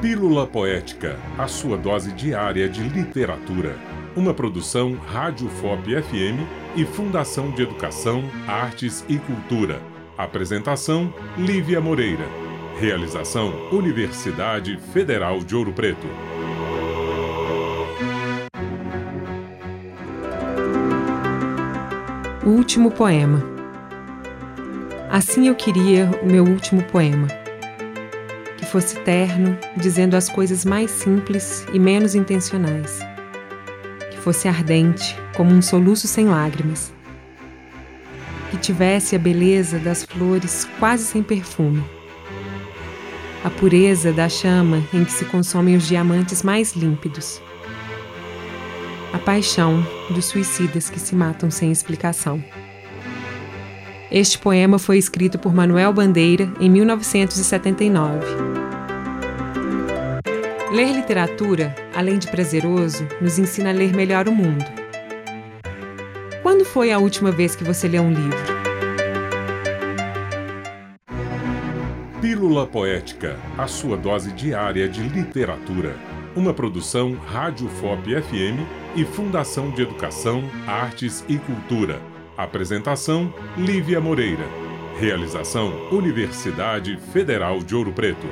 Pílula Poética, a sua dose diária de literatura. Uma produção Rádio FOP FM e Fundação de Educação, Artes e Cultura. Apresentação: Lívia Moreira. Realização: Universidade Federal de Ouro Preto. Último poema. Assim eu queria o meu último poema. Que fosse terno, dizendo as coisas mais simples e menos intencionais. Que fosse ardente, como um soluço sem lágrimas. Que tivesse a beleza das flores quase sem perfume. A pureza da chama em que se consomem os diamantes mais límpidos a paixão dos suicidas que se matam sem explicação. Este poema foi escrito por Manuel Bandeira em 1979. Ler literatura, além de prazeroso, nos ensina a ler melhor o mundo. Quando foi a última vez que você leu um livro? Pílula Poética, a sua dose diária de literatura. Uma produção Rádio FOP FM e Fundação de Educação, Artes e Cultura. Apresentação: Lívia Moreira. Realização: Universidade Federal de Ouro Preto.